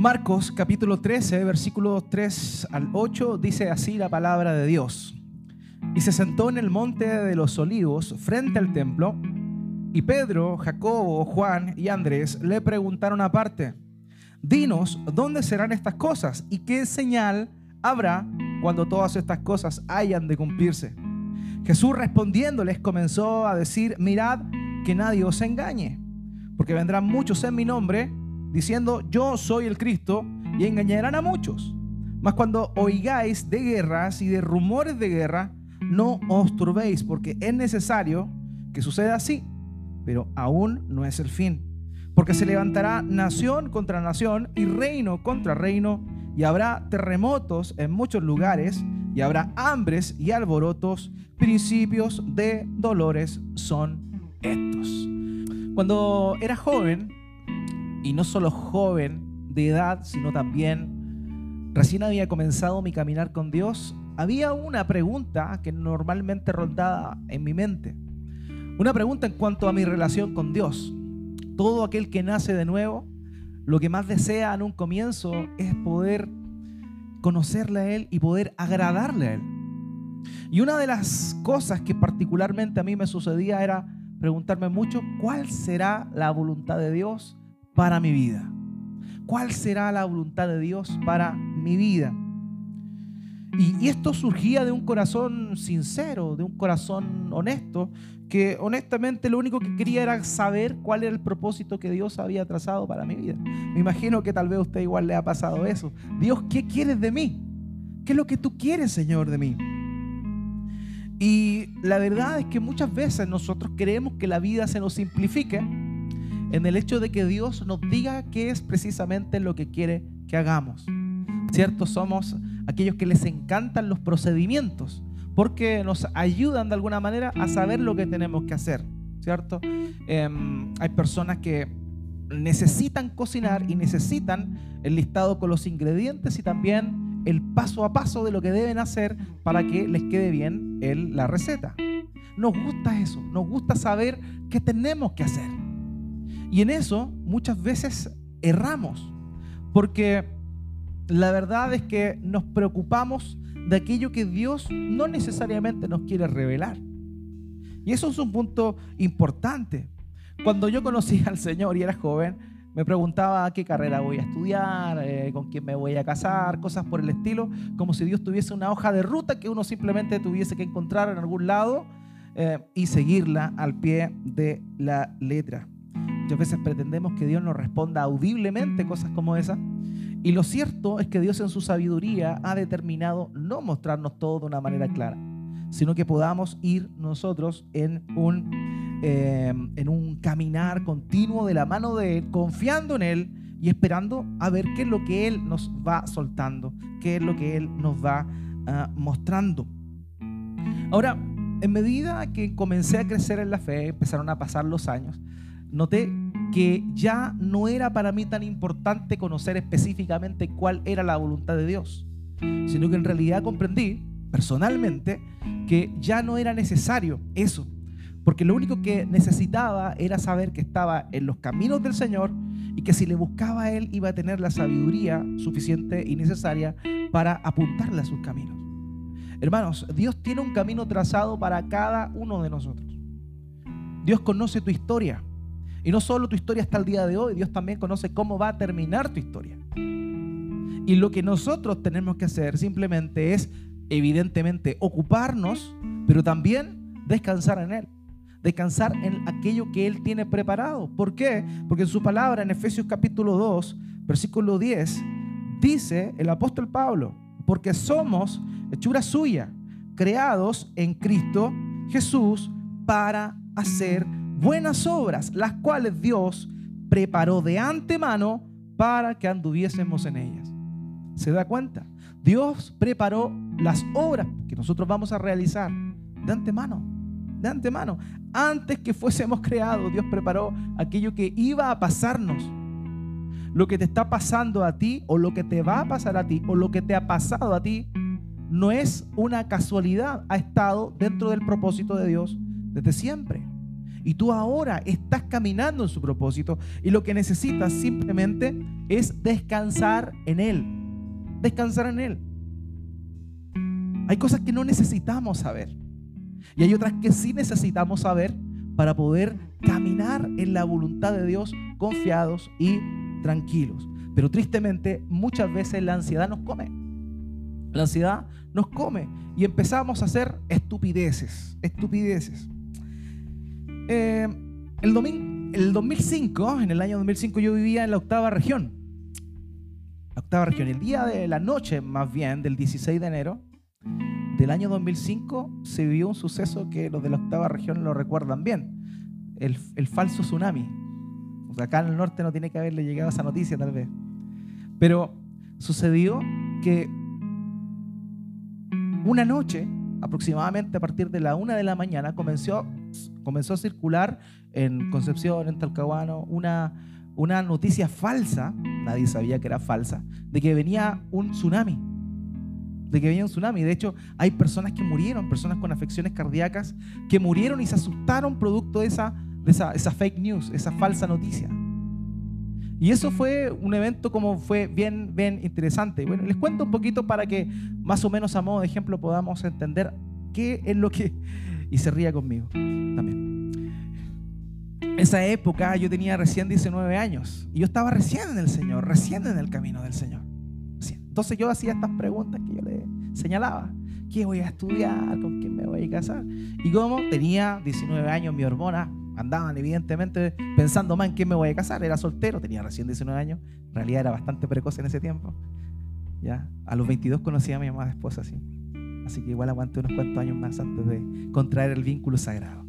Marcos capítulo 13, versículos 3 al 8, dice así la palabra de Dios. Y se sentó en el monte de los olivos frente al templo, y Pedro, Jacobo, Juan y Andrés le preguntaron aparte, dinos, ¿dónde serán estas cosas? ¿Y qué señal habrá cuando todas estas cosas hayan de cumplirse? Jesús respondiéndoles comenzó a decir, mirad que nadie os engañe, porque vendrán muchos en mi nombre diciendo, yo soy el Cristo, y engañarán a muchos. Mas cuando oigáis de guerras y de rumores de guerra, no os turbéis, porque es necesario que suceda así, pero aún no es el fin. Porque se levantará nación contra nación y reino contra reino, y habrá terremotos en muchos lugares, y habrá hambres y alborotos, principios de dolores son estos. Cuando era joven, y no solo joven de edad, sino también recién había comenzado mi caminar con Dios, había una pregunta que normalmente rondaba en mi mente. Una pregunta en cuanto a mi relación con Dios. Todo aquel que nace de nuevo, lo que más desea en un comienzo es poder conocerle a Él y poder agradarle a Él. Y una de las cosas que particularmente a mí me sucedía era preguntarme mucho, ¿cuál será la voluntad de Dios para mi vida? ¿Cuál será la voluntad de Dios para mi vida? Y, esto surgía de un corazón sincero, de un corazón honesto, que honestamente lo único que quería era saber cuál era el propósito que Dios había trazado para mi vida. Me imagino que tal vez a usted igual le ha pasado eso. Dios, ¿qué quieres de mí? ¿Qué es lo que tú quieres, Señor, de mí? Y la verdad es que muchas veces nosotros queremos que la vida se nos simplifique en el hecho de que Dios nos diga qué es precisamente lo que quiere que hagamos. ¿Cierto? Somos aquellos que les encantan los procedimientos porque nos ayudan de alguna manera a saber lo que tenemos que hacer. ¿Cierto? Em, hay personas que necesitan cocinar y necesitan el listado con los ingredientes y también el paso a paso de lo que deben hacer para que les quede bien el, la receta. Nos gusta eso, nos gusta saber qué tenemos que hacer. Y en eso muchas veces erramos, porque la verdad es que nos preocupamos de aquello que Dios no necesariamente nos quiere revelar. Y eso es un punto importante. Cuando yo conocí al Señor y era joven, me preguntaba qué carrera voy a estudiar, eh, con quién me voy a casar, cosas por el estilo, como si Dios tuviese una hoja de ruta que uno simplemente tuviese que encontrar en algún lado eh, y seguirla al pie de la letra. Muchas veces pretendemos que Dios nos responda audiblemente cosas como esas. Y lo cierto es que Dios en su sabiduría ha determinado no mostrarnos todo de una manera clara, sino que podamos ir nosotros en un, eh, en un caminar continuo de la mano de Él, confiando en Él y esperando a ver qué es lo que Él nos va soltando, qué es lo que Él nos va ah, mostrando. Ahora, en medida que comencé a crecer en la fe, empezaron a pasar los años, noté que ya no era para mí tan importante conocer específicamente cuál era la voluntad de Dios, sino que en realidad comprendí personalmente que ya no era necesario eso, porque lo único que necesitaba era saber que estaba en los caminos del Señor y que si le buscaba a Él iba a tener la sabiduría suficiente y necesaria para apuntarle a sus caminos. Hermanos, Dios tiene un camino trazado para cada uno de nosotros. Dios conoce tu historia. Y no solo tu historia hasta el día de hoy, Dios también conoce cómo va a terminar tu historia. Y lo que nosotros tenemos que hacer simplemente es, evidentemente, ocuparnos, pero también descansar en Él. Descansar en aquello que Él tiene preparado. ¿Por qué? Porque en su palabra, en Efesios capítulo 2, versículo 10, dice el apóstol Pablo, porque somos hechura suya, creados en Cristo Jesús para hacer buenas obras, las cuales Dios preparó de antemano para que anduviésemos en ellas. ¿Se da cuenta? Dios preparó las obras que nosotros vamos a realizar de antemano, de antemano. Antes que fuésemos creados, Dios preparó aquello que iba a pasarnos. Lo que te está pasando a ti o lo que te va a pasar a ti o lo que te ha pasado a ti no es una casualidad, ha estado dentro del propósito de Dios desde siempre. Y tú ahora estás caminando en su propósito y lo que necesitas simplemente es descansar en Él. Descansar en Él. Hay cosas que no necesitamos saber. Y hay otras que sí necesitamos saber para poder caminar en la voluntad de Dios confiados y tranquilos. Pero tristemente muchas veces la ansiedad nos come. La ansiedad nos come y empezamos a hacer estupideces, estupideces. Eh, el, el 2005, en el año 2005 yo vivía en la octava región. La octava región. El día de la noche, más bien, del 16 de enero del año 2005, se vivió un suceso que los de la octava región lo recuerdan bien. El, el falso tsunami. O sea, acá en el norte no tiene que haberle llegado esa noticia tal vez. Pero sucedió que una noche, aproximadamente a partir de la una de la mañana, comenzó, comenzó a circular en Concepción, en Talcahuano, una, una noticia falsa, nadie sabía que era falsa, de que venía un tsunami. De que venía un tsunami. De hecho, hay personas que murieron, personas con afecciones cardíacas, que murieron y se asustaron producto de esa, de esa, fake news, esa falsa noticia. Y eso fue un evento como fue bien, bien interesante. Bueno, les cuento un poquito para que más o menos a modo de ejemplo podamos entender qué es lo que... Y se ría conmigo también. Esa época yo tenía recién 19 años y yo estaba recién en el Señor, recién en el camino del Señor. Entonces yo hacía estas preguntas que yo le señalaba. ¿Qué voy a estudiar? ¿Con quién me voy a casar? Y como tenía 19 años, mi hormona andaban evidentemente pensando más en quién me voy a casar. Era soltero, tenía recién 19 años. En realidad era bastante precoz en ese tiempo. ¿Ya? A los 22 conocí a mi mamá esposa, así. Así que igual aguanté unos cuantos años más antes de contraer el vínculo sagrado.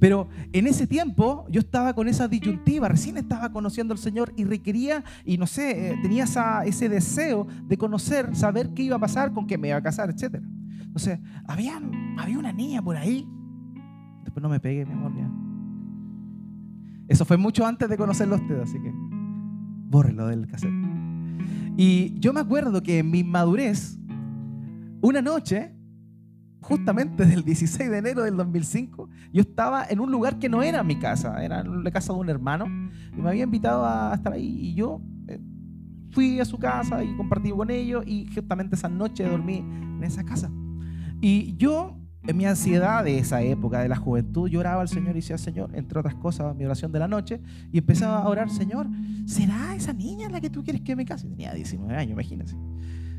Pero en ese tiempo yo estaba con esa disyuntiva, recién estaba conociendo al Señor y requería, y no sé, eh, tenía ese deseo de conocer, saber qué iba a pasar, con quién me iba a casar, etc. Entonces, había, había una niña por ahí. Después no me pegue, mi amor, ya. Eso fue mucho antes de conocerlo a usted, así que bórrelo del cassette. Y yo me acuerdo que en mi madurez, una noche, justamente del 16 de enero del 2005, yo estaba en un lugar que no era mi casa, era la casa de un hermano, y me había invitado a estar ahí, y yo eh, fui a su casa y compartí con ellos, y justamente esa noche dormí en esa casa. Y yo en mi ansiedad de esa época, de la juventud, lloraba al Señor y decía, Señor, entre otras cosas, mi oración de la noche, y empezaba a orar, Señor, ¿será esa niña la que tú quieres que me case? Tenía 19 años, imagínense.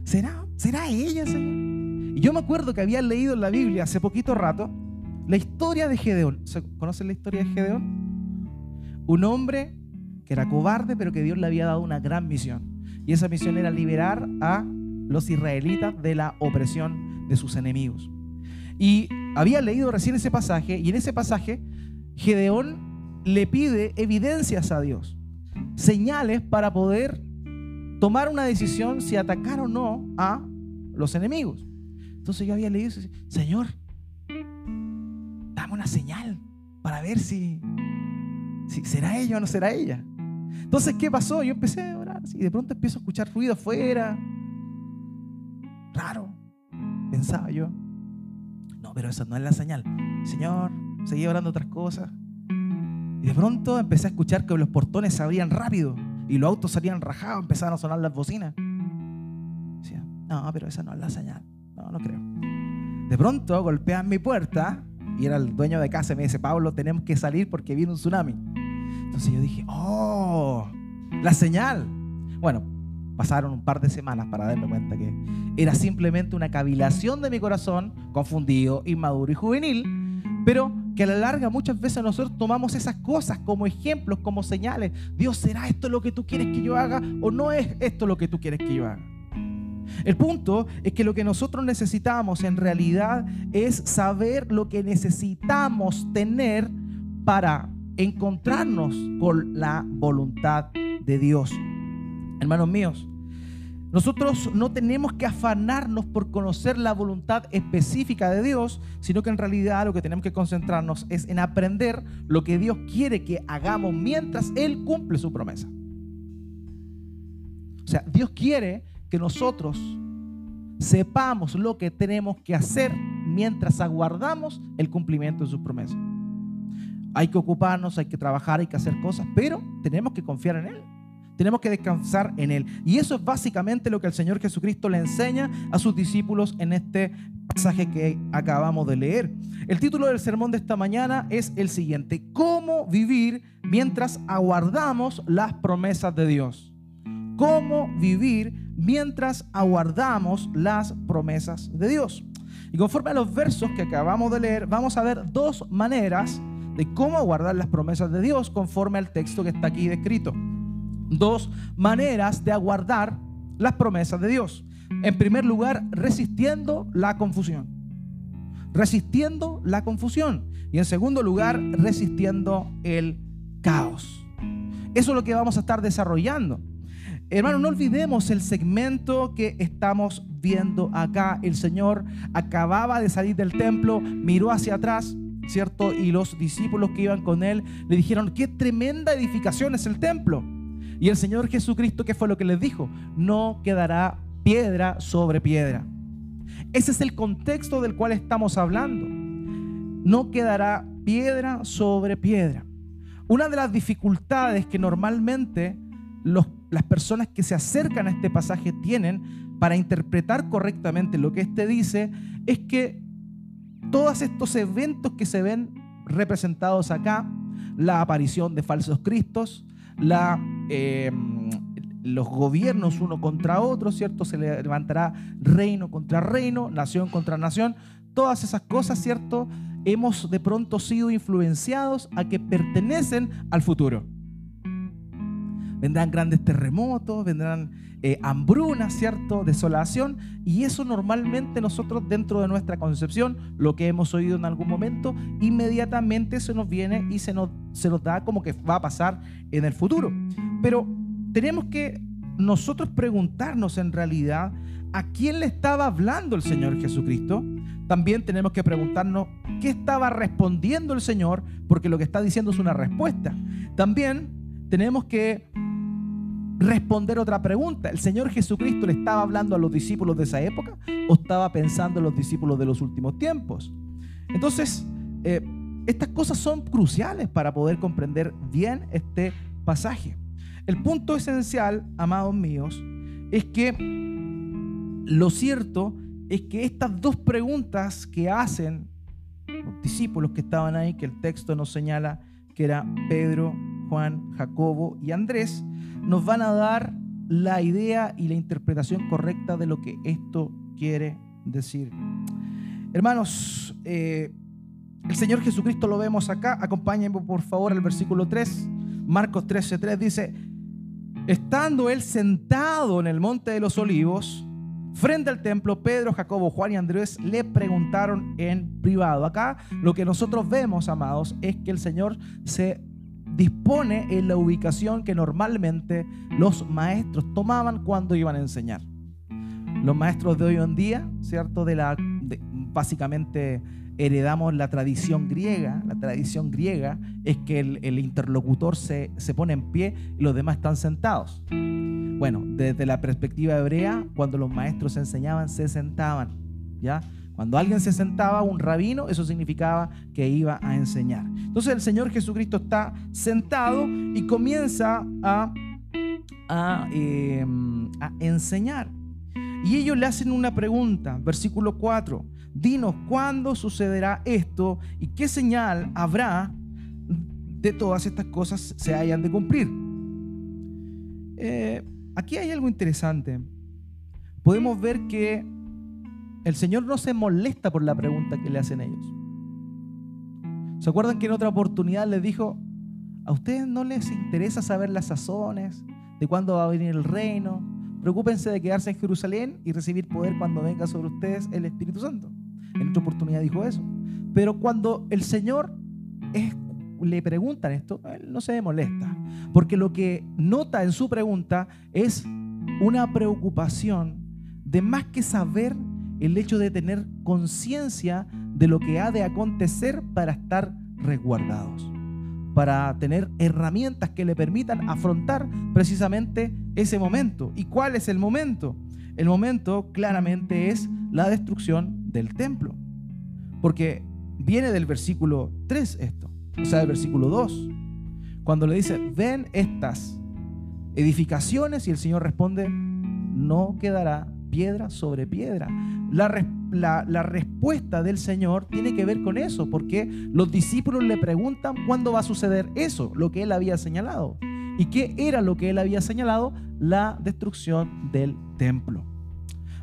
¿Será? ¿Será ella, Señor? Y yo me acuerdo que había leído en la Biblia hace poquito rato la historia de Gedeón. ¿Conocen la historia de Gedeón? Un hombre que era cobarde, pero que Dios le había dado una gran misión. Y esa misión era liberar a los israelitas de la opresión de sus enemigos. Y había leído recién ese pasaje y en ese pasaje Gedeón le pide evidencias a Dios, señales para poder tomar una decisión si atacar o no a los enemigos. Entonces yo había leído, Señor, dame una señal para ver si, si será ella o no será ella. Entonces, ¿qué pasó? Yo empecé a orar y de pronto empiezo a escuchar ruido afuera. Raro, pensaba yo pero esa no es la señal. Señor, seguía orando otras cosas. Y de pronto empecé a escuchar que los portones se abrían rápido y los autos salían rajados, empezaron a sonar las bocinas. Decía, no, pero esa no es la señal. No, creo. De pronto golpean mi puerta y era el dueño de casa y me dice, Pablo, tenemos que salir porque viene un tsunami. Entonces yo dije, oh, la señal. Bueno, Pasaron un par de semanas para darme cuenta que era simplemente una cavilación de mi corazón, confundido, inmaduro y juvenil, pero que a la larga muchas veces nosotros tomamos esas cosas como ejemplos, como señales. Dios, ¿será esto lo que tú quieres que yo haga o no es esto lo que tú quieres que yo haga? El punto es que lo que nosotros necesitamos en realidad es saber lo que necesitamos tener para encontrarnos con la voluntad de Dios. Hermanos míos, nosotros no tenemos que afanarnos por conocer la voluntad específica de Dios, sino que en realidad lo que tenemos que concentrarnos es en aprender lo que Dios quiere que hagamos mientras Él cumple su promesa. O sea, Dios quiere que nosotros sepamos lo que tenemos que hacer mientras aguardamos el cumplimiento de su promesa. Hay que ocuparnos, hay que trabajar, hay que hacer cosas, pero tenemos que confiar en Él. Tenemos que descansar en Él. Y eso es básicamente lo que el Señor Jesucristo le enseña a sus discípulos en este pasaje que acabamos de leer. El título del sermón de esta mañana es el siguiente, ¿cómo vivir mientras aguardamos las promesas de Dios? ¿Cómo vivir mientras aguardamos las promesas de Dios? Y conforme a los versos que acabamos de leer, vamos a ver dos maneras de cómo aguardar las promesas de Dios conforme al texto que está aquí descrito. Dos maneras de aguardar las promesas de Dios. En primer lugar, resistiendo la confusión. Resistiendo la confusión. Y en segundo lugar, resistiendo el caos. Eso es lo que vamos a estar desarrollando. Hermano, no olvidemos el segmento que estamos viendo acá. El Señor acababa de salir del templo, miró hacia atrás, ¿cierto? Y los discípulos que iban con él le dijeron, qué tremenda edificación es el templo. Y el Señor Jesucristo, ¿qué fue lo que les dijo? No quedará piedra sobre piedra. Ese es el contexto del cual estamos hablando. No quedará piedra sobre piedra. Una de las dificultades que normalmente las personas que se acercan a este pasaje tienen para interpretar correctamente lo que éste dice es que todos estos eventos que se ven representados acá, la aparición de falsos cristos, la, em, los gobiernos uno contra otro, ¿cierto? Se levantará reino contra reino, nación contra nación, todas esas cosas, ¿cierto? Hemos de pronto sido influenciados a que pertenecen al futuro vendrán grandes terremotos, vendrán eh, hambrunas, ¿cierto? Desolación. Y eso normalmente nosotros dentro de nuestra concepción, lo que hemos oído en algún momento, inmediatamente se nos viene y se nos, se nos da como que va a pasar en el futuro. Pero tenemos que nosotros preguntarnos en realidad a quién le estaba hablando el Señor Jesucristo. También tenemos que preguntarnos qué estaba respondiendo el Señor, porque lo que está diciendo es una respuesta. También tenemos que responder otra pregunta. ¿El Señor Jesucristo le estaba hablando a los discípulos de esa época o estaba pensando en los discípulos de los últimos tiempos? Entonces, eh, estas cosas son cruciales para poder comprender bien este pasaje. El punto esencial, amados míos, es que lo cierto es que estas dos preguntas que hacen los discípulos que estaban ahí, que el texto nos señala que era Pedro, Juan, Jacobo y Andrés, nos van a dar la idea y la interpretación correcta de lo que esto quiere decir. Hermanos, eh, el Señor Jesucristo lo vemos acá. Acompáñenme por favor al versículo 3. Marcos 13:3 dice, estando él sentado en el monte de los olivos, frente al templo, Pedro, Jacobo, Juan y Andrés le preguntaron en privado. Acá lo que nosotros vemos, amados, es que el Señor se dispone en la ubicación que normalmente los maestros tomaban cuando iban a enseñar. Los maestros de hoy en día, ¿cierto? De la, básicamente heredamos la tradición griega. La tradición griega es que el, interlocutor se, se, pone en pie y los demás están sentados. Bueno, desde la perspectiva hebrea, cuando los maestros enseñaban, se sentaban. ¿Ya? Cuando alguien se sentaba, un rabino, eso significaba que iba a enseñar. Entonces el Señor Jesucristo está sentado y comienza a, a, em, enseñar. Y ellos le hacen una pregunta, versículo 4. Dinos cuándo sucederá esto y qué señal habrá de todas estas cosas se hayan de cumplir. Eh, aquí hay algo interesante. Podemos ver que el Señor no se molesta por la pregunta que le hacen ellos. ¿Se acuerdan que en otra oportunidad les dijo, a ustedes no les interesa saber las sazones, de cuándo va a venir el reino? Preocúpense de quedarse en Jerusalén y recibir poder cuando venga sobre ustedes el Espíritu Santo. En otra oportunidad dijo eso. Pero cuando el Señor le preguntan esto, él no se molesta. Porque lo que nota en su pregunta es una preocupación de más que saber el hecho de tener conciencia de lo que ha de acontecer para estar resguardados, para tener herramientas que le permitan afrontar precisamente ese momento. ¿Y cuál es el momento? El momento claramente es la destrucción del templo, porque viene del versículo 3 esto, o sea, del versículo 2, cuando le dice, ven estas edificaciones y el Señor responde, no quedará piedra sobre piedra. La, la, respuesta del Señor tiene que ver con eso, porque los discípulos le preguntan cuándo va a suceder eso, lo que él había señalado. ¿Y qué era lo que él había señalado? La destrucción del templo.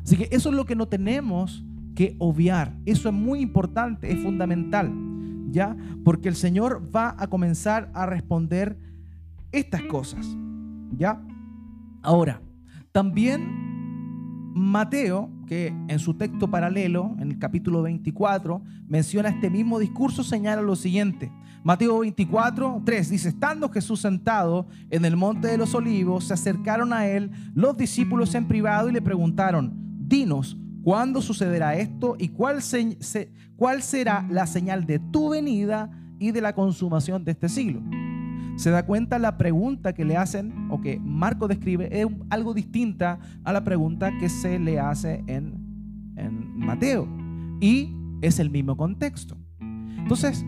Así que eso es lo que no tenemos que obviar. Eso es muy importante, es fundamental, ¿ya? Porque el Señor va a comenzar a responder estas cosas, ¿ya? Ahora, también Mateo, que en su texto paralelo, en el capítulo 24, menciona este mismo discurso, señala lo siguiente. Mateo 24, 3 dice, estando Jesús sentado en el monte de los olivos, se acercaron a él los discípulos en privado y le preguntaron, dinos, ¿cuándo sucederá esto y cuál, cuál será la señal de tu venida y de la consumación de este siglo? Se da cuenta la pregunta que le hacen o que Marco describe es algo distinta a la pregunta que se le hace en, en Mateo. Y es el mismo contexto. Entonces,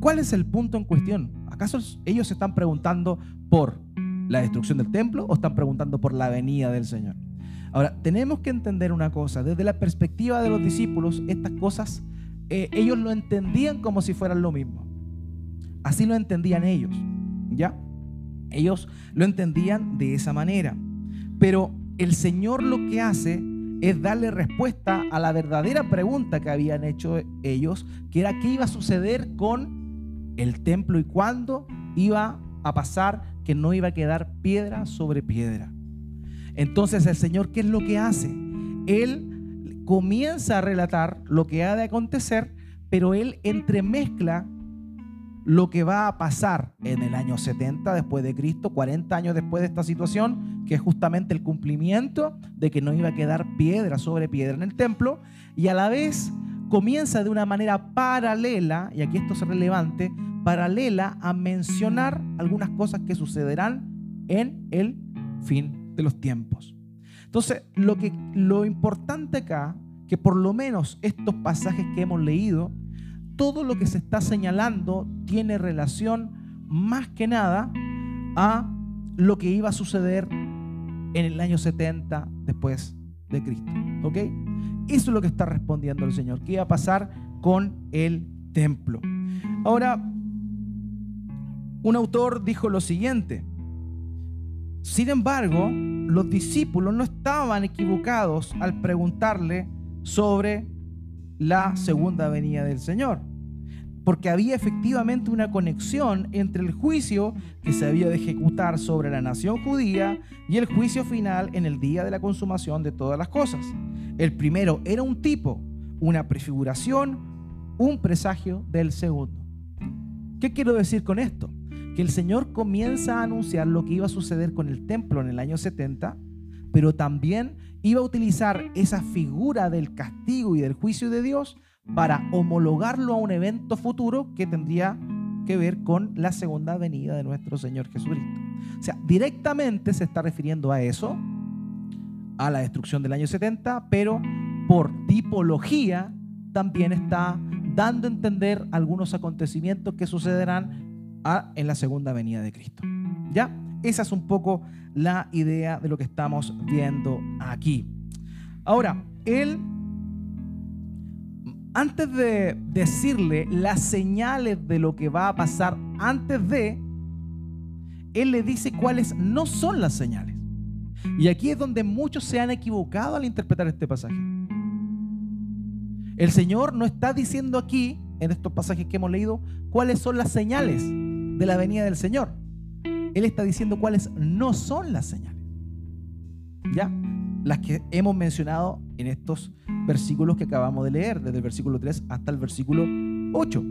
¿cuál es el punto en cuestión? ¿Acaso ellos se están preguntando por la destrucción del templo o están preguntando por la venida del Señor? Ahora, tenemos que entender una cosa, desde la perspectiva de los discípulos, estas cosas eh, ellos lo entendían como si fueran lo mismo. Así lo entendían ellos, ¿ya? Ellos lo entendían de esa manera. Pero el Señor lo que hace es darle respuesta a la verdadera pregunta que habían hecho ellos, que era qué iba a suceder con el templo y cuándo iba a pasar que no iba a quedar piedra sobre piedra. Entonces el Señor, ¿qué es lo que hace? Él comienza a relatar lo que ha de acontecer, pero Él entremezcla lo que va a pasar en el año 70 después de Cristo, 40 años después de esta situación, que es justamente el cumplimiento de que no iba a quedar piedra sobre piedra en el templo, y a la vez comienza de una manera paralela, y aquí esto es relevante, paralela a mencionar algunas cosas que sucederán en el fin de los tiempos. Entonces, lo, que, lo importante acá, que por lo menos estos pasajes que hemos leído, todo lo que se está señalando tiene relación más que nada a lo que iba a suceder en el año 70 después de Cristo. ¿Ok? Eso es lo que está respondiendo el Señor. ¿Qué iba a pasar con el templo? Ahora, un autor dijo lo siguiente. Sin embargo, los discípulos no estaban equivocados al preguntarle sobre la segunda venida del Señor. Porque había efectivamente una conexión entre el juicio que se había de ejecutar sobre la nación judía y el juicio final en el día de la consumación de todas las cosas. El primero era un tipo, una prefiguración, un presagio del segundo. ¿Qué quiero decir con esto? Que el Señor comienza a anunciar lo que iba a suceder con el templo en el año 70, pero también iba a utilizar esa figura del castigo y del juicio de Dios para homologarlo a un evento futuro que tendría que ver con la segunda venida de nuestro Señor Jesucristo. O sea, directamente se está refiriendo a eso, a la destrucción del año 70, pero por tipología también está dando a entender algunos acontecimientos que sucederán en la segunda venida de Cristo. ¿Ya? Esa es un poco la idea de lo que estamos viendo aquí. Ahora, él, antes de decirle las señales de lo que va a pasar antes de, él le dice cuáles no son las señales. Y aquí es donde muchos se han equivocado al interpretar este pasaje. El Señor no está diciendo aquí, en estos pasajes que hemos leído, cuáles son las señales de la venida del Señor. Él está diciendo cuáles no son las señales. ¿Ya? Las que hemos mencionado en estos versículos que acabamos de leer, desde el versículo 3 hasta el versículo 8.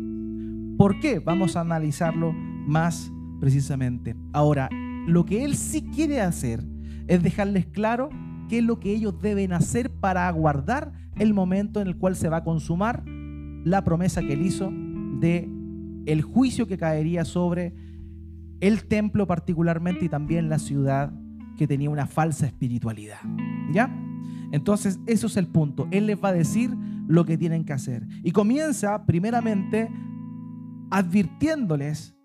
¿Por qué? Vamos a analizarlo más precisamente. Ahora, lo que Él sí quiere hacer es dejarles claro qué es lo que ellos deben hacer para aguardar el momento en el cual se va a consumar la promesa que Él hizo de el juicio que caería sobre el templo particularmente y también la ciudad que tenía una falsa espiritualidad. ¿Ya? Entonces, eso es el punto. Él les va a decir lo que tienen que hacer. Y comienza primeramente advirtiéndoles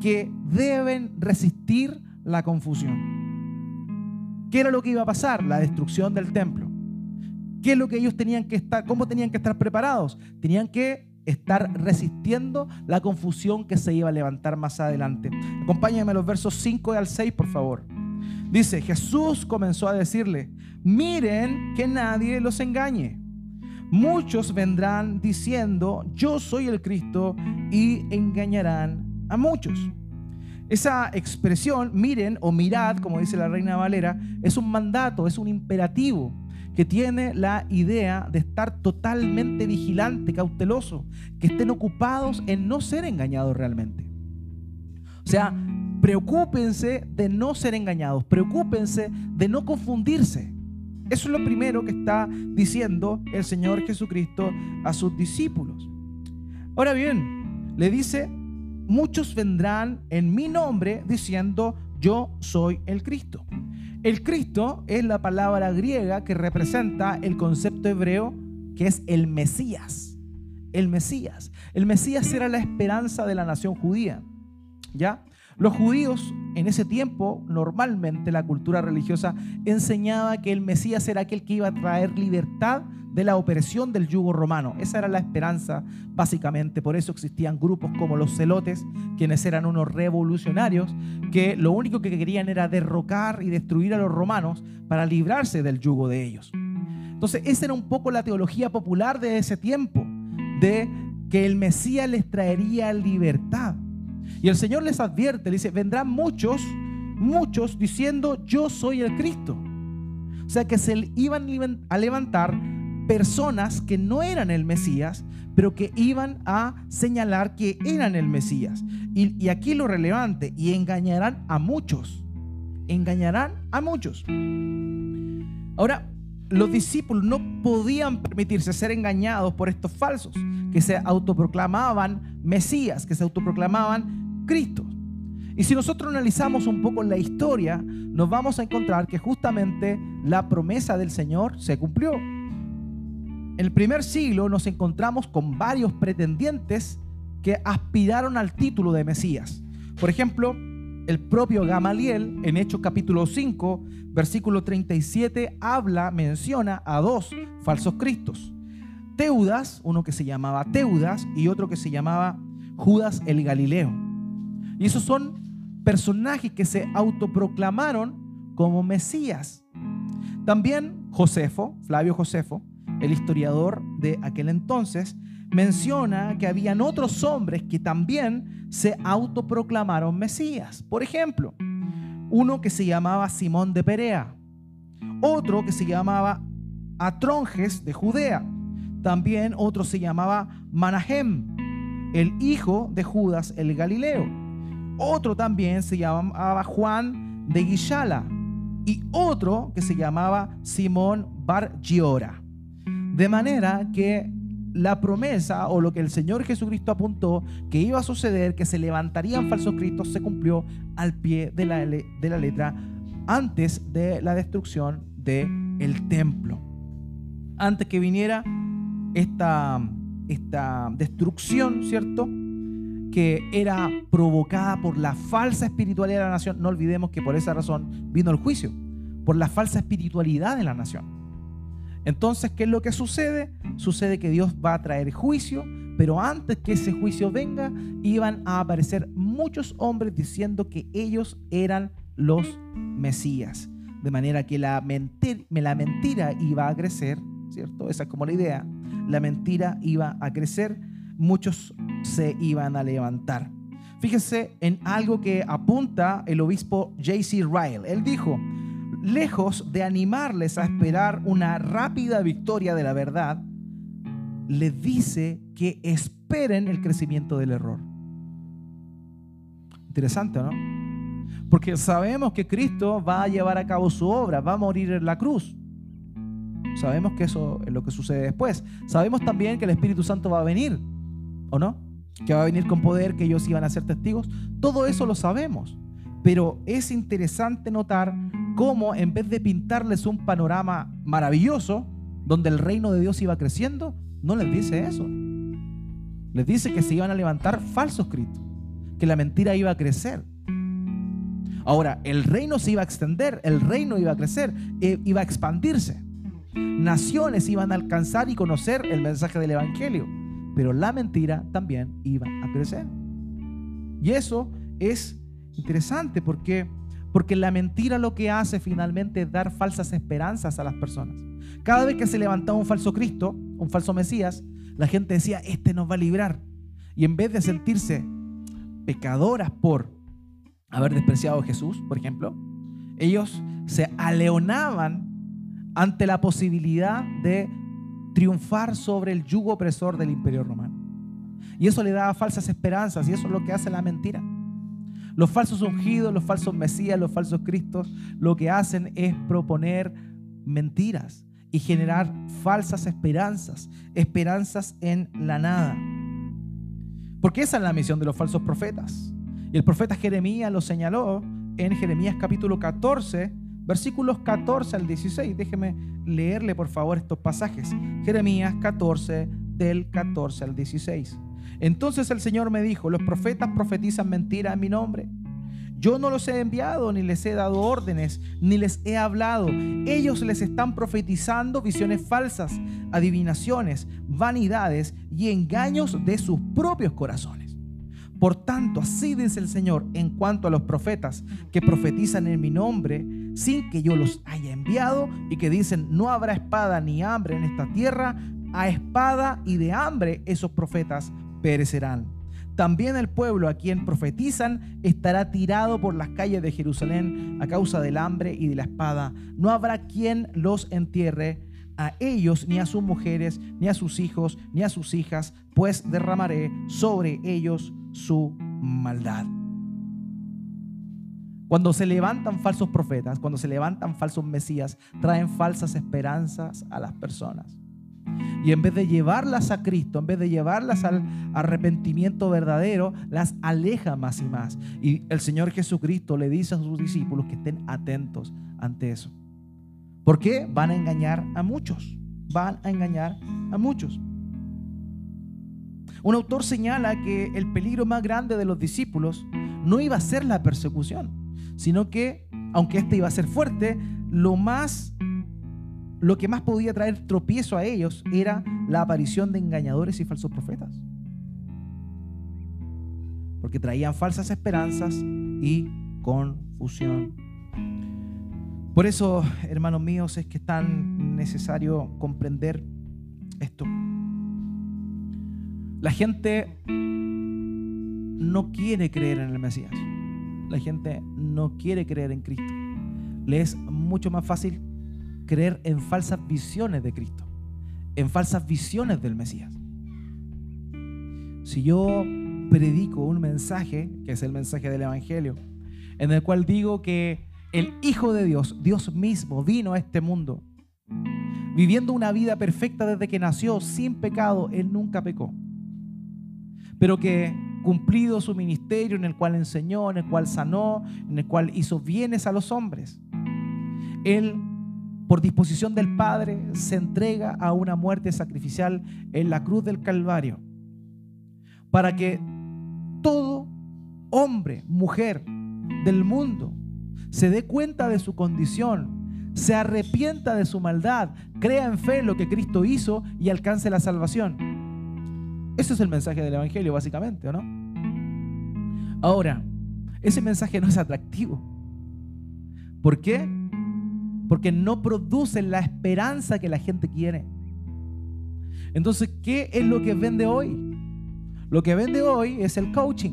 que deben resistir la confusión. ¿Qué era lo que iba a pasar? La destrucción del templo. ¿Qué es lo que ellos tenían que estar, cómo tenían que estar preparados? Tenían que estar resistiendo la confusión que se iba a levantar más adelante. Acompáñenme los versos 5 al 6, por favor. Dice, Jesús comenzó a decirle, miren que nadie los engañe. Muchos vendrán diciendo, yo soy el Cristo, y engañarán a muchos. Esa expresión, miren o mirad, como dice la reina Valera, es un mandato, es un imperativo que tiene la idea de estar totalmente vigilante, cauteloso, que estén ocupados en no ser engañados realmente. O sea, preocúpense de no ser engañados, preocúpense de no confundirse. Eso es lo primero que está diciendo el Señor Jesucristo a sus discípulos. Ahora bien, le dice, muchos vendrán en mi nombre diciendo, yo soy el Cristo. El Cristo es la palabra griega que representa el concepto hebreo que es el Mesías. El Mesías. El Mesías era la esperanza de la nación judía. ¿Ya? Los judíos en ese tiempo, normalmente la cultura religiosa enseñaba que el Mesías era aquel que iba a traer libertad de la opresión del yugo romano. Esa era la esperanza, básicamente. Por eso existían grupos como los celotes, quienes eran unos revolucionarios que lo único que querían era derrocar y destruir a los romanos para librarse del yugo de ellos. Entonces, esa era un poco la teología popular de ese tiempo, de que el Mesías les traería libertad. Y el Señor les advierte, le dice, vendrán muchos, muchos diciendo, yo soy el Cristo. O sea que se iban a levantar personas que no eran el Mesías, pero que iban a señalar que eran el Mesías. Y, y, aquí lo relevante, y engañarán a muchos. Engañarán a muchos. Ahora, los discípulos no podían permitirse ser engañados por estos falsos, que se autoproclamaban Mesías, que se autoproclamaban Cristo. Y si nosotros analizamos un poco la historia, nos vamos a encontrar que justamente la promesa del Señor se cumplió. En el primer siglo nos encontramos con varios pretendientes que aspiraron al título de Mesías. Por ejemplo, el propio Gamaliel en Hechos capítulo 5, versículo 37, habla, menciona a dos falsos cristos. Teudas, uno que se llamaba Teudas y otro que se llamaba Judas el Galileo. Y esos son personajes que se autoproclamaron como Mesías. También Josefo, Flavio Josefo, el historiador de aquel entonces, menciona que habían otros hombres que también se autoproclamaron Mesías. Por ejemplo, uno que se llamaba Simón de Perea, otro que se llamaba Atronjes de Judea, también otro se llamaba Manahem, el hijo de Judas el Galileo. Otro también se llamaba Juan de Guishala y otro que se llamaba Simón Bar Giora. De manera que la promesa o lo que el Señor Jesucristo apuntó que iba a suceder, que se levantarían falsos cristos, se cumplió al pie de la, de la letra antes de la destrucción del el templo. Antes que viniera esta, esta destrucción, ¿cierto? Que era provocada por la falsa espiritualidad de la nación, no olvidemos que por esa razón vino el juicio, por la falsa espiritualidad de la nación. Entonces, ¿qué es lo que sucede? Sucede que Dios va a traer juicio, pero antes que ese juicio venga, iban a aparecer muchos hombres diciendo que ellos eran los Mesías. De manera que la, la mentira iba a crecer, ¿cierto? Esa es como la idea. La mentira iba a crecer muchos se iban a levantar. Fíjese en algo que apunta el obispo J.C. Ryle. Él dijo, lejos de animarles a esperar una rápida victoria de la verdad, les dice que esperen el crecimiento del error. Interesante, ¿no? Porque sabemos que Cristo va a llevar a cabo su obra, va a morir en la cruz. Sabemos que eso es lo que sucede después. Sabemos también que el Espíritu Santo va a venir ¿o no? Que va a venir con poder, que ellos iban a ser testigos. Todo eso lo sabemos. Pero es interesante notar cómo en vez de pintarles un panorama maravilloso, donde el reino de Dios iba creciendo, no les dice eso. Les dice que se iban a levantar falsos cristos, que la mentira iba a crecer. Ahora, el reino se iba a extender, el reino iba a crecer, e iba a expandirse. Naciones iban a alcanzar y conocer el mensaje del Evangelio, pero la mentira también iba a crecer. Y eso es interesante porque, porque la mentira lo que hace finalmente es dar falsas esperanzas a las personas. Cada vez que se levantaba un falso Cristo, un falso Mesías, la gente decía, este nos va a librar. Y en vez de sentirse pecadoras por haber despreciado a Jesús, por ejemplo, ellos se aleonaban ante la posibilidad de triunfar sobre el yugo opresor del imperio romano. Y eso le daba falsas esperanzas y eso es lo que hace la mentira. Los falsos ungidos, los falsos mesías, los falsos cristos, lo que hacen es proponer mentiras y generar falsas esperanzas, esperanzas en la nada. Porque esa es la misión de los falsos profetas. Y el profeta Jeremías lo señaló en Jeremías capítulo 14, versículos 14 al 16. Déjeme leerle por favor estos pasajes. Jeremías 14, del 14 al 16. Entonces el Señor me dijo, los profetas profetizan mentira en mi nombre. Yo no los he enviado, ni les he dado órdenes, ni les he hablado. Ellos les están profetizando visiones falsas, adivinaciones, vanidades y engaños de sus propios corazones. Por tanto, así dice el Señor en cuanto a los profetas que profetizan en mi nombre, sin que yo los haya enviado, y que dicen, no habrá espada ni hambre en esta tierra, a espada y de hambre esos profetas perecerán. También el pueblo a quien profetizan estará tirado por las calles de Jerusalén a causa del hambre y de la espada. No habrá quien los entierre a ellos, ni a sus mujeres, ni a sus hijos, ni a sus hijas, pues derramaré sobre ellos su maldad. Cuando se levantan falsos profetas, cuando se levantan falsos mesías, traen falsas esperanzas a las personas. Y en vez de llevarlas a Cristo, en vez de llevarlas al arrepentimiento verdadero, las aleja más y más. Y el Señor Jesucristo le dice a sus discípulos que estén atentos ante eso. ¿Por qué? Van a engañar a muchos. Van a engañar a muchos. Un autor señala que el peligro más grande de los discípulos no iba a ser la persecución, sino que, aunque éste iba a ser fuerte, lo más lo que más podía traer tropiezo a ellos era la aparición de engañadores y falsos profetas. Porque traían falsas esperanzas y confusión. Por eso, hermanos míos, es que es tan necesario comprender esto. La gente no quiere creer en el Mesías. La gente no quiere creer en Cristo. Le es mucho más fácil creer en falsas visiones de Cristo, en falsas visiones del Mesías. Si yo predico un mensaje, que es el mensaje del Evangelio, en el cual digo que el Hijo de Dios, Dios mismo, vino a este mundo, viviendo una vida perfecta desde que nació, sin pecado, Él nunca pecó. Pero que cumplido su ministerio en el cual enseñó, en el cual sanó, en el cual hizo bienes a los hombres, Él por disposición del Padre, se entrega a una muerte sacrificial en la cruz del Calvario, para que todo hombre, mujer del mundo se dé cuenta de su condición, se arrepienta de su maldad, crea en fe lo que Cristo hizo y alcance la salvación. Ese es el mensaje del Evangelio, básicamente, ¿o no? Ahora, ese mensaje no es atractivo. ¿Por qué? porque no producen la esperanza que la gente quiere. Entonces, ¿qué es lo que vende hoy? Lo que vende hoy es el coaching.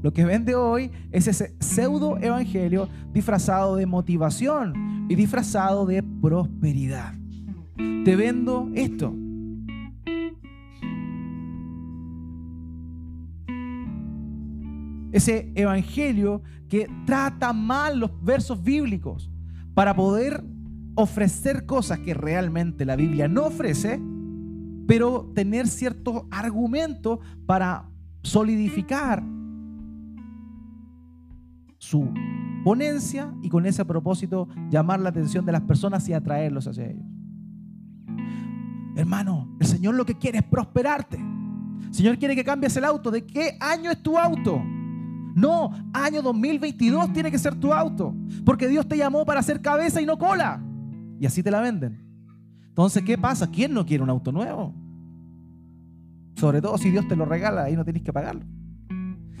Lo que vende hoy es ese pseudo evangelio disfrazado de motivación y disfrazado de prosperidad. Te vendo esto. Ese evangelio que trata mal los versos bíblicos para poder ofrecer cosas que realmente la Biblia no ofrece, pero tener ciertos argumentos para solidificar su ponencia y con ese propósito llamar la atención de las personas y atraerlos hacia ellos. Hermano, el Señor lo que quiere es prosperarte. El Señor quiere que cambies el auto. ¿De qué año es tu auto? No, año 2022 tiene que ser tu auto, porque Dios te llamó para hacer cabeza y no cola. Y así te la venden. Entonces, ¿qué pasa? ¿Quién no quiere un auto nuevo? Sobre todo si Dios te lo regala y no tienes que pagarlo.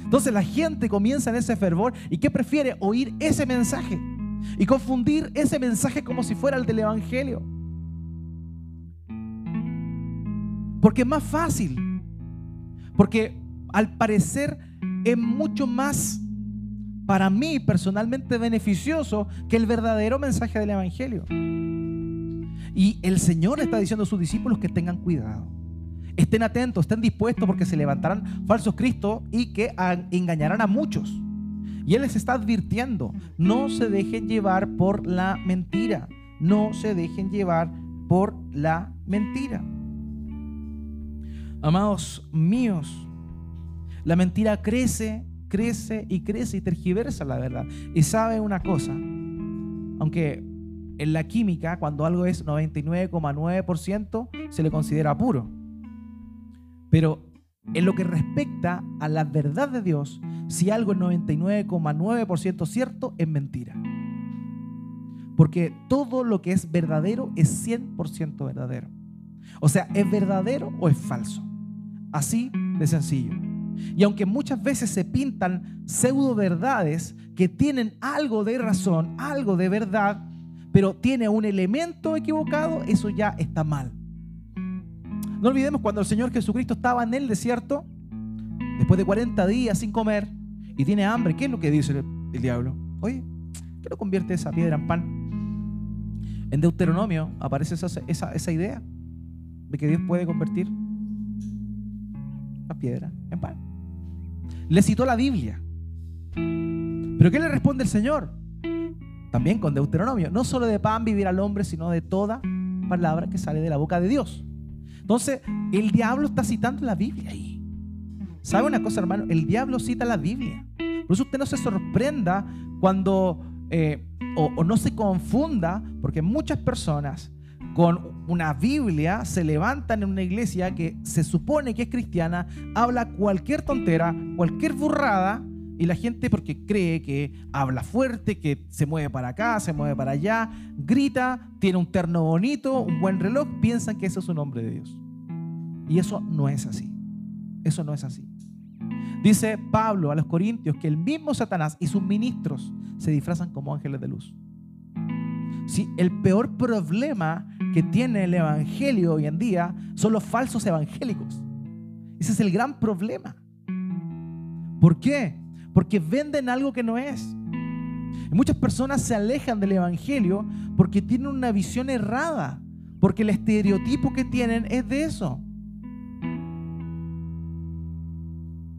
Entonces la gente comienza en ese fervor y ¿qué prefiere? Oír ese mensaje y confundir ese mensaje como si fuera el del Evangelio. Porque es más fácil. Porque al parecer es mucho más para mí personalmente beneficioso que el verdadero mensaje del Evangelio. Y el Señor está diciendo a sus discípulos que tengan cuidado. Estén atentos, estén dispuestos porque se levantarán falsos cristos y que engañarán a muchos. Y Él les está advirtiendo, no se dejen llevar por la mentira. No se dejen llevar por la mentira. Amados míos, la mentira crece, crece y crece y tergiversa la verdad. Y sabe una cosa, aunque en la química cuando algo es 99,9% se le considera puro. Pero en lo que respecta a la verdad de Dios, si algo es 99,9% cierto, es mentira. Porque todo lo que es verdadero es 100% verdadero. O sea, ¿es verdadero o es falso? Así de sencillo. Y aunque muchas veces se pintan pseudo verdades que tienen algo de razón, algo de verdad, pero tiene un elemento equivocado, eso ya está mal. No olvidemos cuando el Señor Jesucristo estaba en el desierto, después de 40 días sin comer, y tiene hambre, ¿qué es lo que dice el, diablo? Oye, ¿qué no convierte esa piedra en pan? En Deuteronomio aparece esa, esa idea de que Dios puede convertir piedra en pan. Le citó la Biblia. Pero ¿qué le responde el Señor? También con Deuteronomio. No solo de pan vivir al hombre, sino de toda palabra que sale de la boca de Dios. Entonces, el diablo está citando la Biblia ahí. ¿Sabe una cosa, hermano? El diablo cita la Biblia. Por eso usted no se sorprenda cuando, eh, o no se confunda, porque muchas personas con una Biblia, se levantan en una iglesia que se supone que es cristiana, habla cualquier tontera, cualquier burrada, y la gente porque cree que habla fuerte, que se mueve para acá, se mueve para allá, grita, tiene un terno bonito, un buen reloj, piensan que eso es un hombre de Dios. Y eso no es así. Eso no es así. Dice Pablo a los Corintios que el mismo Satanás y sus ministros se disfrazan como ángeles de luz. Si el peor problema que tiene el Evangelio hoy en día son los falsos evangélicos. Ese es el gran problema. ¿Por qué? Porque venden algo que no es. muchas personas se alejan del Evangelio porque tienen una visión errada, porque el estereotipo que tienen es de eso.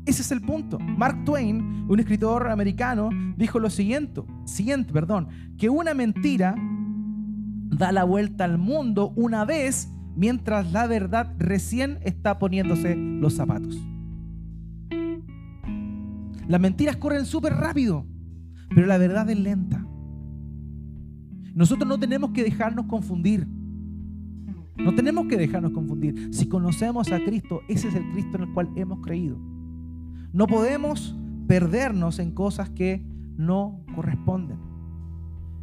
Ese es el punto. Mark Twain, un escritor americano, dijo lo siguiente, siguiente, perdón, que una mentira da la vuelta al mundo una vez mientras la verdad recién está poniéndose los zapatos. Las mentiras corren súper rápido, pero la verdad es lenta. Nosotros no tenemos que dejarnos confundir. No tenemos que dejarnos confundir. Si conocemos a Cristo, ese es el Cristo en el cual hemos creído. No podemos perdernos en cosas que no corresponden.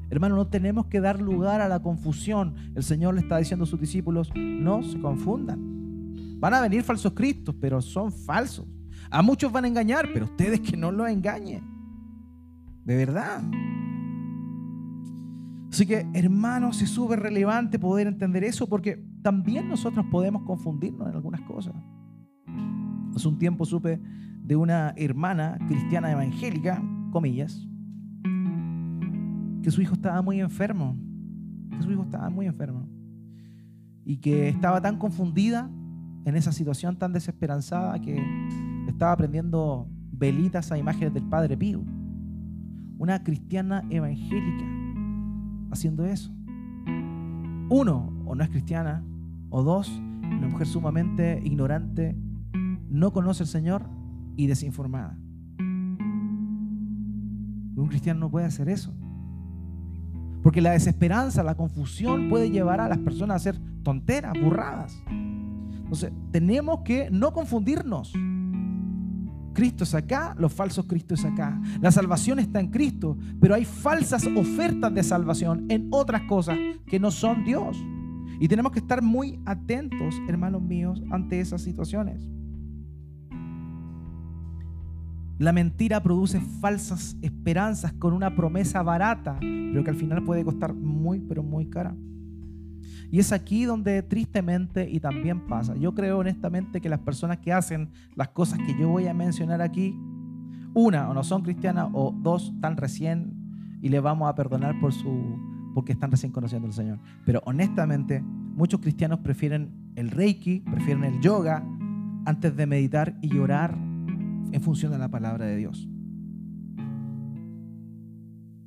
Hermano, no tenemos que dar lugar a la confusión. El Señor le está diciendo a sus discípulos, no se confundan. Van a venir falsos cristos, pero son falsos. A muchos van a engañar, pero ustedes que no los engañen. De verdad. Así que, hermanos, es súper relevante poder entender eso porque también nosotros podemos confundirnos en algunas cosas. Hace un tiempo supe de una hermana cristiana evangélica, comillas, que su hijo estaba muy enfermo, que su hijo estaba muy enfermo y que estaba tan confundida en esa situación tan desesperanzada que estaba prendiendo velitas a imágenes del Padre Pío. Una cristiana evangélica haciendo eso. Uno, o no es cristiana, o dos, una mujer sumamente ignorante, no conoce al Señor y desinformada. Un cristiano no puede hacer eso. Porque la desesperanza, la confusión puede llevar a las personas a hacer tonteras, burradas. Entonces, tenemos que no confundirnos. Cristo es acá, los falsos Cristo es acá. La salvación está en Cristo, pero hay falsas ofertas de salvación en otras cosas que no son Dios. Y tenemos que estar muy atentos, hermanos míos, ante esas situaciones. La mentira produce falsas esperanzas con una promesa barata, pero que al final puede costar muy, pero muy cara. Y es aquí donde tristemente y también pasa. Yo creo honestamente que las personas que hacen las cosas que yo voy a mencionar aquí, una, o no son cristianas, o dos, están recién y le vamos a perdonar por su, porque están recién conociendo al Señor. Pero honestamente, muchos cristianos prefieren el reiki, prefieren el yoga, antes de meditar y orar en función de la palabra de Dios.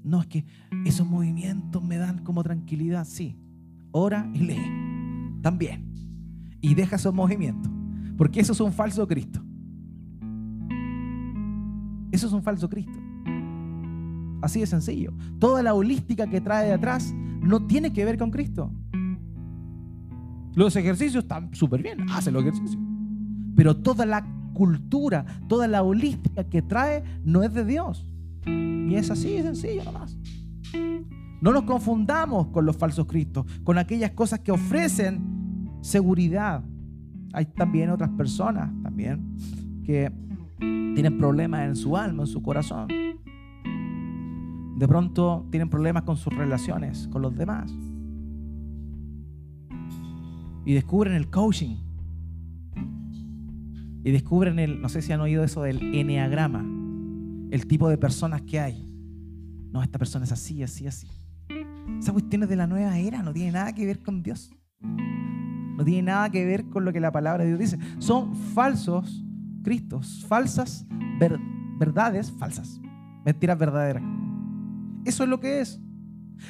No es que esos movimientos me dan como tranquilidad, sí, ora y lee. También. Y deja esos movimientos. Porque eso es un falso Cristo. Eso es un falso Cristo. Así de sencillo. Toda la holística que trae de atrás no tiene que ver con Cristo. Los ejercicios están súper bien, hace los ejercicios. Pero toda la cultura, toda la holística que trae no es de Dios. Y es así de sencillo nomás. No nos confundamos con los falsos cristos, con aquellas cosas que ofrecen seguridad. Hay también otras personas también que tienen problemas en su alma, en su corazón. De pronto tienen problemas con sus relaciones con los demás. Y descubren el coaching. Y descubren el, no sé si han oído eso del enneagrama, el tipo de personas que hay. No, esta persona es así, así, así. Esa cuestión es de la nueva era, no tiene nada que ver con Dios. No tiene nada que ver con lo que la palabra de Dios dice. Son falsos cristos, falsas verdades, falsas, mentiras verdaderas. Eso es lo que es.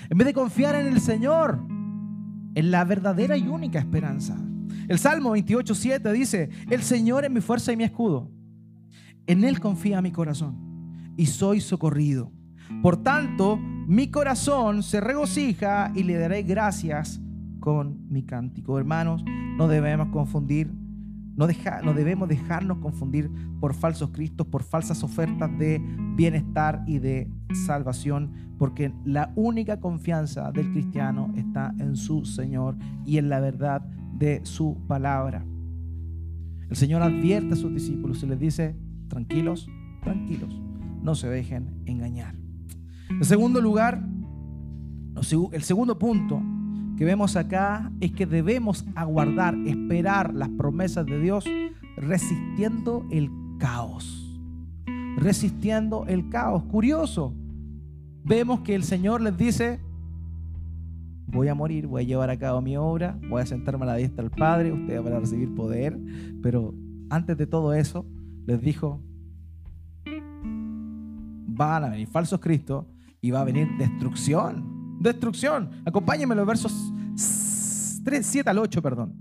En vez de confiar en el Señor, en la verdadera y única esperanza. El Salmo 28, 7 dice, el Señor es mi fuerza y mi escudo. En Él confía mi corazón y soy socorrido. Por tanto, mi corazón se regocija y le daré gracias con mi cántico. Hermanos, no debemos confundir, no, no debemos dejarnos confundir por falsos cristos, por falsas ofertas de bienestar y de salvación, porque la única confianza del cristiano está en su Señor y en la verdad de su palabra. El Señor advierte a sus discípulos y les dice, tranquilos, tranquilos, no se dejen engañar. En segundo lugar, el segundo punto que vemos acá es que debemos aguardar, esperar las promesas de Dios resistiendo el caos. Resistiendo el caos. Curioso. Vemos que el Señor les dice, voy a morir, voy a llevar a cabo mi obra, voy a sentarme a la diestra del Padre, ustedes van a recibir poder, pero antes de todo eso les dijo, van a venir falsos cristos y va a venir destrucción. Destrucción. Acompáñenme los versos 3, 7 al 8, perdón.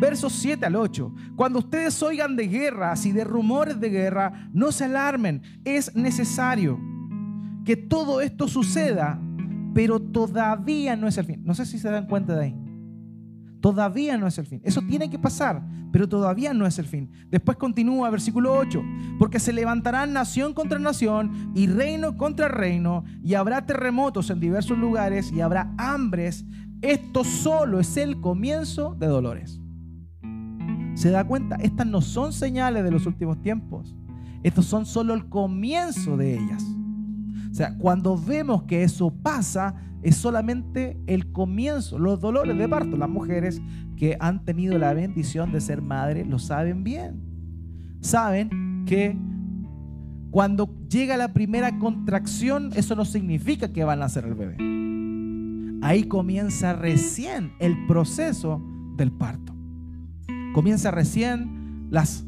Versos 7 al 8. Cuando ustedes oigan de guerras y de rumores de guerra, no se alarmen. Es necesario que todo esto suceda, pero todavía no es el fin. No sé si se dan cuenta de ahí. Todavía no es el fin. Eso tiene que pasar, pero todavía no es el fin. Después continúa versículo 8, porque se levantarán nación contra nación y reino contra reino, y habrá terremotos en diversos lugares y habrá hambres. Esto solo es el comienzo de dolores. ¿Se da cuenta? Estas no son señales de los últimos tiempos. Estos son solo el comienzo de ellas. O sea, cuando vemos que eso pasa, es solamente el comienzo, los dolores de parto. Las mujeres que han tenido la bendición de ser madre lo saben bien. Saben que cuando llega la primera contracción, eso no significa que van a nacer el bebé. Ahí comienza recién el proceso del parto. Comienza recién, las,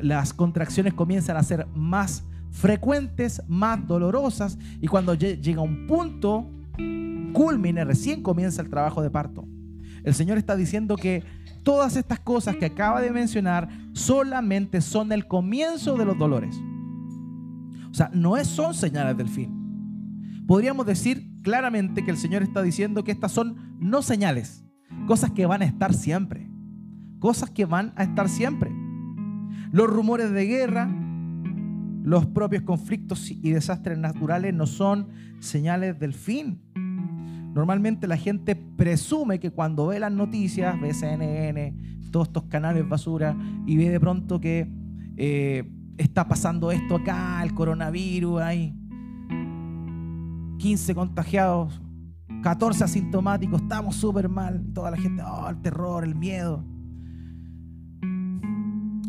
las contracciones comienzan a ser más frecuentes, más dolorosas, y cuando llega un punto culmine, recién comienza el trabajo de parto. El Señor está diciendo que todas estas cosas que acaba de mencionar solamente son el comienzo de los dolores. O sea, no son señales del fin. Podríamos decir claramente que el Señor está diciendo que estas son no señales, cosas que van a estar siempre. Cosas que van a estar siempre. Los rumores de guerra los propios conflictos y desastres naturales no son señales del fin. Normalmente la gente presume que cuando ve las noticias, ve CNN, todos estos canales basura, y ve de pronto que eh, está pasando esto acá, el coronavirus, hay 15 contagiados, 14 asintomáticos, estamos súper mal, toda la gente, oh, el terror, el miedo.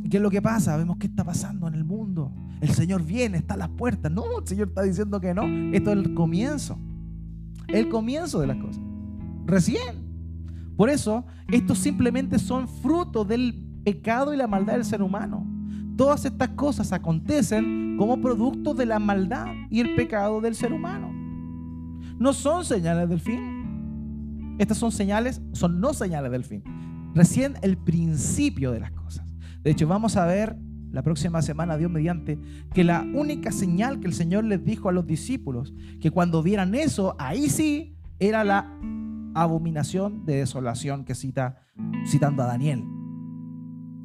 ¿Y qué es lo que pasa? Vemos qué está pasando en el mundo. El Señor viene, está a las puertas. No, el Señor está diciendo que no. Esto es el comienzo. El comienzo de las cosas. Recién. Por eso, estos simplemente son fruto del pecado y la maldad del ser humano. Todas estas cosas acontecen como producto de la maldad y el pecado del ser humano. No son señales del fin. Estas son señales, son no señales del fin. Recién el principio de las cosas. De hecho, vamos a ver la próxima semana, Dios mediante, que la única señal que el Señor les dijo a los discípulos, que cuando vieran eso, ahí sí era la abominación de desolación que cita citando a Daniel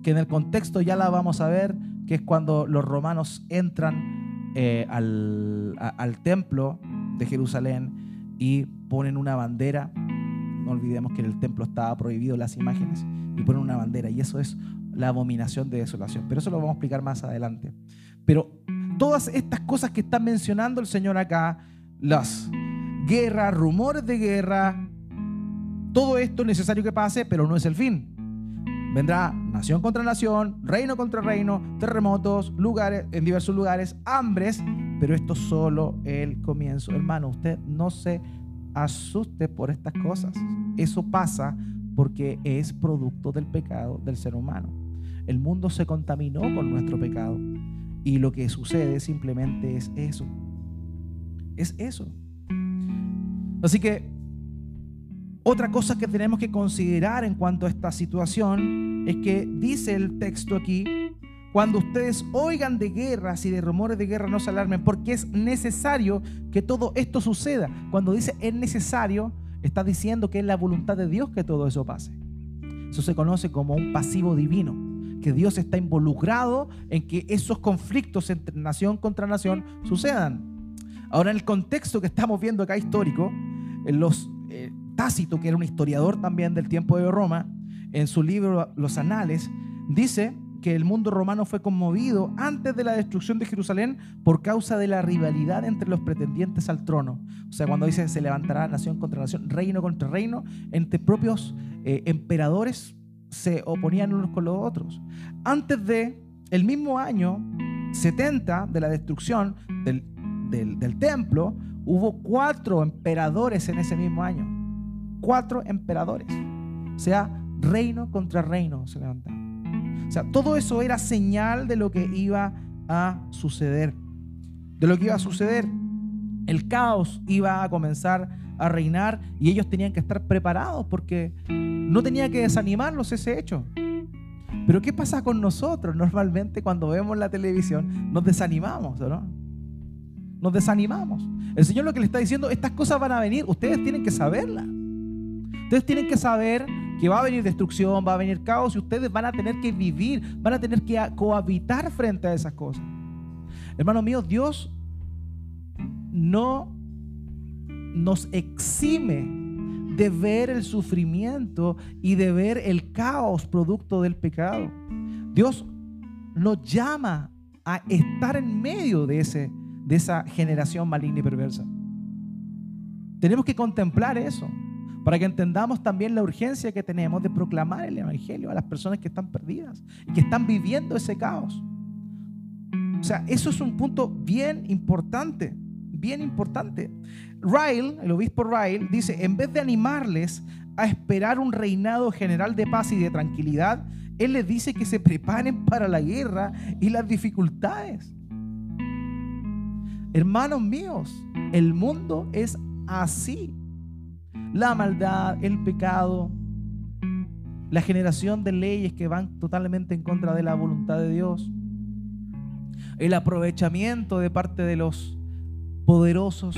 que en el contexto ya la vamos a ver, que es cuando los romanos entran eh, al, al templo de Jerusalén y ponen una bandera. No olvidemos que en el templo estaba prohibido las imágenes y ponen una bandera y eso es la abominación de desolación. Pero eso lo vamos a explicar más adelante. Pero todas estas cosas que está mencionando el Señor acá, las guerras, rumores de guerra, todo esto es necesario que pase, pero no es el fin. Vendrá nación contra nación, reino contra reino, terremotos, lugares en diversos lugares, hambres, pero esto es solo el comienzo. Hermano, usted no se asuste por estas cosas. Eso pasa porque es producto del pecado del ser humano. El mundo se contaminó con nuestro pecado y lo que sucede simplemente es eso. Es eso. Así que otra cosa que tenemos que considerar en cuanto a esta situación es que dice el texto aquí, cuando ustedes oigan de guerras y de rumores de guerra no se alarmen, porque es necesario que todo esto suceda. Cuando dice es necesario, está diciendo que es la voluntad de Dios que todo eso pase. Eso se conoce como un pasivo divino, que Dios está involucrado en que esos conflictos entre nación contra nación sucedan. Ahora, en el contexto que estamos viendo acá histórico, los Tácito, que era un historiador también del tiempo de Roma, en su libro Los Anales, dice que el mundo romano fue conmovido antes de la destrucción de Jerusalén por causa de la rivalidad entre los pretendientes al trono. O sea, cuando dice se levantará nación contra nación, reino contra reino, entre propios eh, emperadores se oponían unos con los otros. Antes de el mismo año 70 de la destrucción del, del templo, hubo cuatro emperadores en ese mismo año cuatro emperadores. O sea, reino contra reino se levantaban. O sea, todo eso era señal de lo que iba a suceder. De lo que iba a suceder. El caos iba a comenzar a reinar y ellos tenían que estar preparados porque no tenía que desanimarlos ese hecho. Pero ¿qué pasa con nosotros? Normalmente cuando vemos la televisión nos desanimamos, ¿no? Nos desanimamos. El Señor lo que le está diciendo, estas cosas van a venir, ustedes tienen que saberlas. Ustedes tienen que saber que va a venir destrucción, va a venir caos y ustedes van a tener que vivir, van a tener que cohabitar frente a esas cosas. Hermano mío, Dios no nos exime de ver el sufrimiento y de ver el caos producto del pecado. Dios nos llama a estar en medio de, ese, de esa generación maligna y perversa. Tenemos que contemplar eso para que entendamos también la urgencia que tenemos de proclamar el Evangelio a las personas que están perdidas y que están viviendo ese caos. O sea, eso es un punto bien importante, bien importante. Ryle, el obispo Ryle, dice, en vez de animarles a esperar un reinado general de paz y de tranquilidad, él les dice que se preparen para la guerra y las dificultades. Hermanos míos, el mundo es así la maldad, el pecado, la generación de leyes que van totalmente en contra de la voluntad de Dios, el aprovechamiento de parte de los poderosos,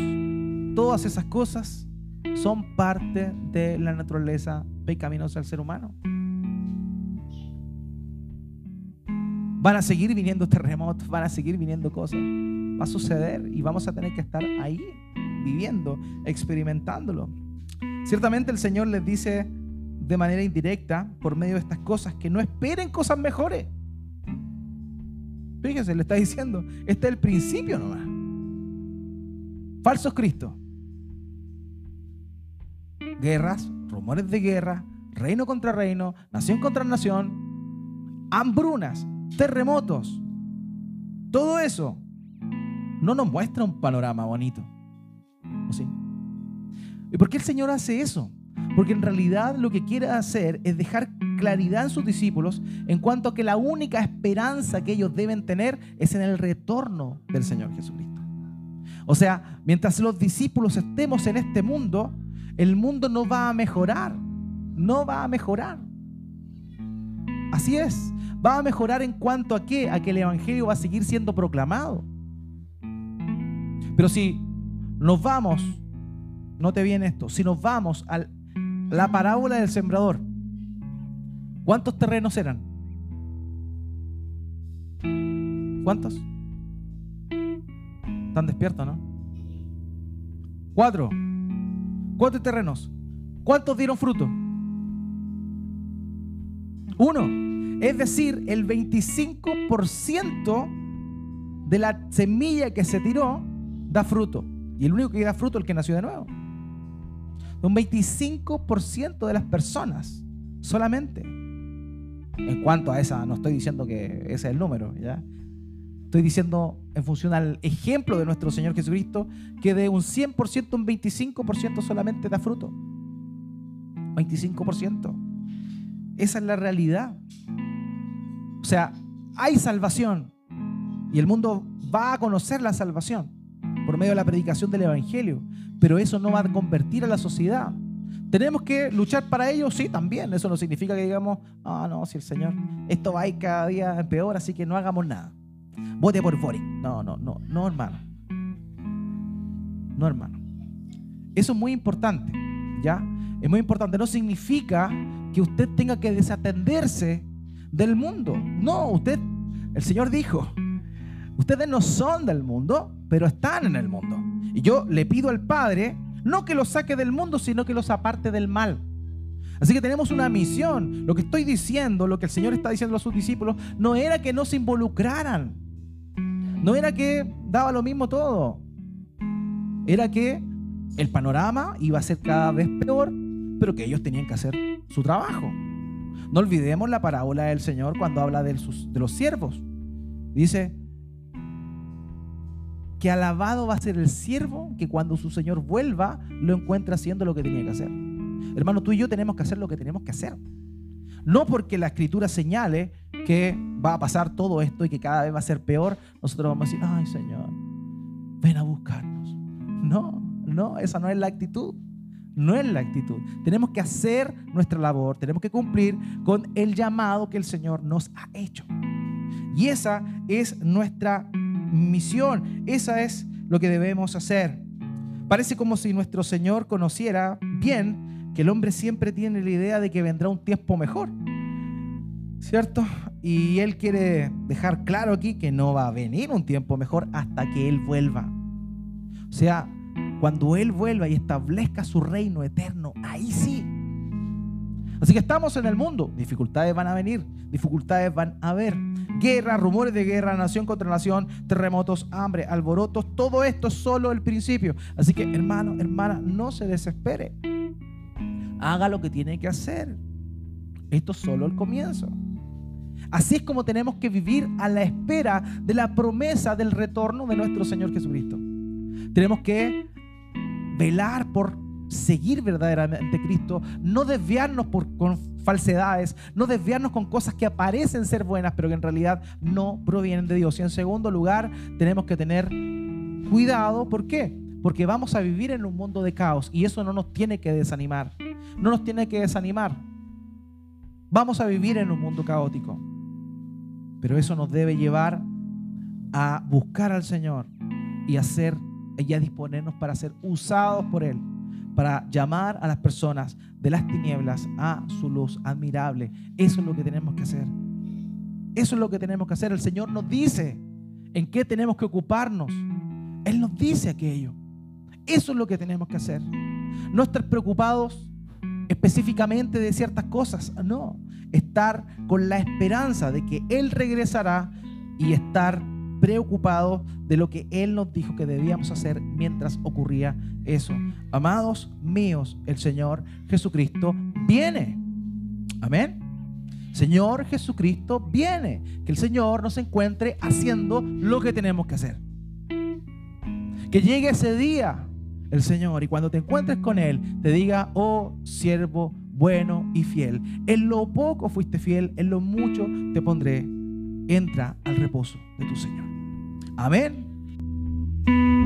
todas esas cosas son parte de la naturaleza pecaminosa del ser humano. Van a seguir viniendo terremotos, van a seguir viniendo cosas. Va a suceder y vamos a tener que estar ahí viviendo, experimentándolo. Ciertamente el Señor les dice de manera indirecta, por medio de estas cosas, que no esperen cosas mejores. Fíjense, le está diciendo, este es el principio nomás. Falsos Cristo. Guerras, rumores de guerra, reino contra reino, nación contra nación, hambrunas, terremotos. Todo eso no nos muestra un panorama bonito. ¿O sí? ¿Y por qué el Señor hace eso? Porque en realidad lo que quiere hacer es dejar claridad en sus discípulos en cuanto a que la única esperanza que ellos deben tener es en el retorno del Señor Jesucristo. O sea, mientras los discípulos estemos en este mundo, el mundo no va a mejorar. No va a mejorar. Así es. Va a mejorar en cuanto a qué? A que el Evangelio va a seguir siendo proclamado. Pero si nos vamos, no te viene esto, si nos vamos a la parábola del sembrador, ¿cuántos terrenos eran? ¿Cuántos? Están despiertos, ¿no? Cuatro. Cuatro terrenos. ¿Cuántos dieron fruto? Uno. Es decir, el 25% de la semilla que se tiró da fruto. Y el único que da fruto es el que nació de nuevo. Un 25% de las personas solamente. En cuanto a esa, no estoy diciendo que ese es el número, ¿ya? Estoy diciendo en función al ejemplo de nuestro Señor Jesucristo, que de un 100%, un 25% solamente da fruto. 25%. Esa es la realidad. O sea, hay salvación y el mundo va a conocer la salvación por medio de la predicación del Evangelio, pero eso no va a convertir a la sociedad. ¿Tenemos que luchar para ello? Sí, también. Eso no significa que digamos, ah, no, si el Señor, esto va a ir cada día peor, así que no hagamos nada vote por Boric. No, no, no, no, hermano. No, hermano. Eso es muy importante, ¿ya? Es muy importante. No significa que usted tenga que desatenderse del mundo. No, usted, el Señor dijo, ustedes no son del mundo, pero están en el mundo. Y yo le pido al Padre, no que los saque del mundo, sino que los aparte del mal. Así que tenemos una misión. Lo que estoy diciendo, lo que el Señor está diciendo a sus discípulos, no era que no se involucraran. No era que daba lo mismo todo. Era que el panorama iba a ser cada vez peor, pero que ellos tenían que hacer su trabajo. No olvidemos la parábola del Señor cuando habla de, los siervos. Dice que alabado va a ser el siervo que cuando su Señor vuelva lo encuentra haciendo lo que tenía que hacer. Hermano, tú y yo tenemos que hacer lo que tenemos que hacer. No porque la escritura señale que va a pasar todo esto y que cada vez va a ser peor, nosotros vamos a decir, ay Señor, ven a buscarnos. No, no, esa no es la actitud. No es la actitud. Tenemos que hacer nuestra labor, tenemos que cumplir con el llamado que el Señor nos ha hecho. Y esa es nuestra misión, esa es lo que debemos hacer. Parece como si nuestro Señor conociera bien que el hombre siempre tiene la idea de que vendrá un tiempo mejor. ¿Cierto? Y él quiere dejar claro aquí que no va a venir un tiempo mejor hasta que él vuelva. O sea, cuando él vuelva y establezca su reino eterno, ahí sí. Así que estamos en el mundo, dificultades van a venir, dificultades van a haber. Guerra, rumores de guerra, nación contra nación, terremotos, hambre, alborotos, todo esto es solo el principio. Así que hermano, hermana, no se desespere haga lo que tiene que hacer. Esto es solo el comienzo. Así es como tenemos que vivir a la espera de la promesa del retorno de nuestro Señor Jesucristo. Tenemos que velar por seguir verdaderamente Cristo, no desviarnos por, con falsedades, no desviarnos con cosas que aparecen ser buenas, pero que en realidad no provienen de Dios. Y en segundo lugar, tenemos que tener cuidado. ¿Por qué? Porque vamos a vivir en un mundo de caos y eso no nos tiene que desanimar no nos tiene que desanimar. Vamos a vivir en un mundo caótico, pero eso nos debe llevar a buscar al Señor y a disponernos para ser usados por Él, para llamar a las personas de las tinieblas a su luz admirable. Eso es lo que tenemos que hacer. Eso es lo que tenemos que hacer. El Señor nos dice en qué tenemos que ocuparnos. Él nos dice aquello. Eso es lo que tenemos que hacer. No estar preocupados específicamente de ciertas cosas, no. Estar con la esperanza de que Él regresará y estar preocupados de lo que Él nos dijo que debíamos hacer mientras ocurría eso. Amados míos, el Señor Jesucristo viene. Amén. Señor Jesucristo viene. Que el Señor nos encuentre haciendo lo que tenemos que hacer. Que llegue ese día el Señor y cuando te encuentres con Él te diga, oh siervo bueno y fiel. En lo poco fuiste fiel, en lo mucho te pondré. Entra al reposo de tu Señor. Amén.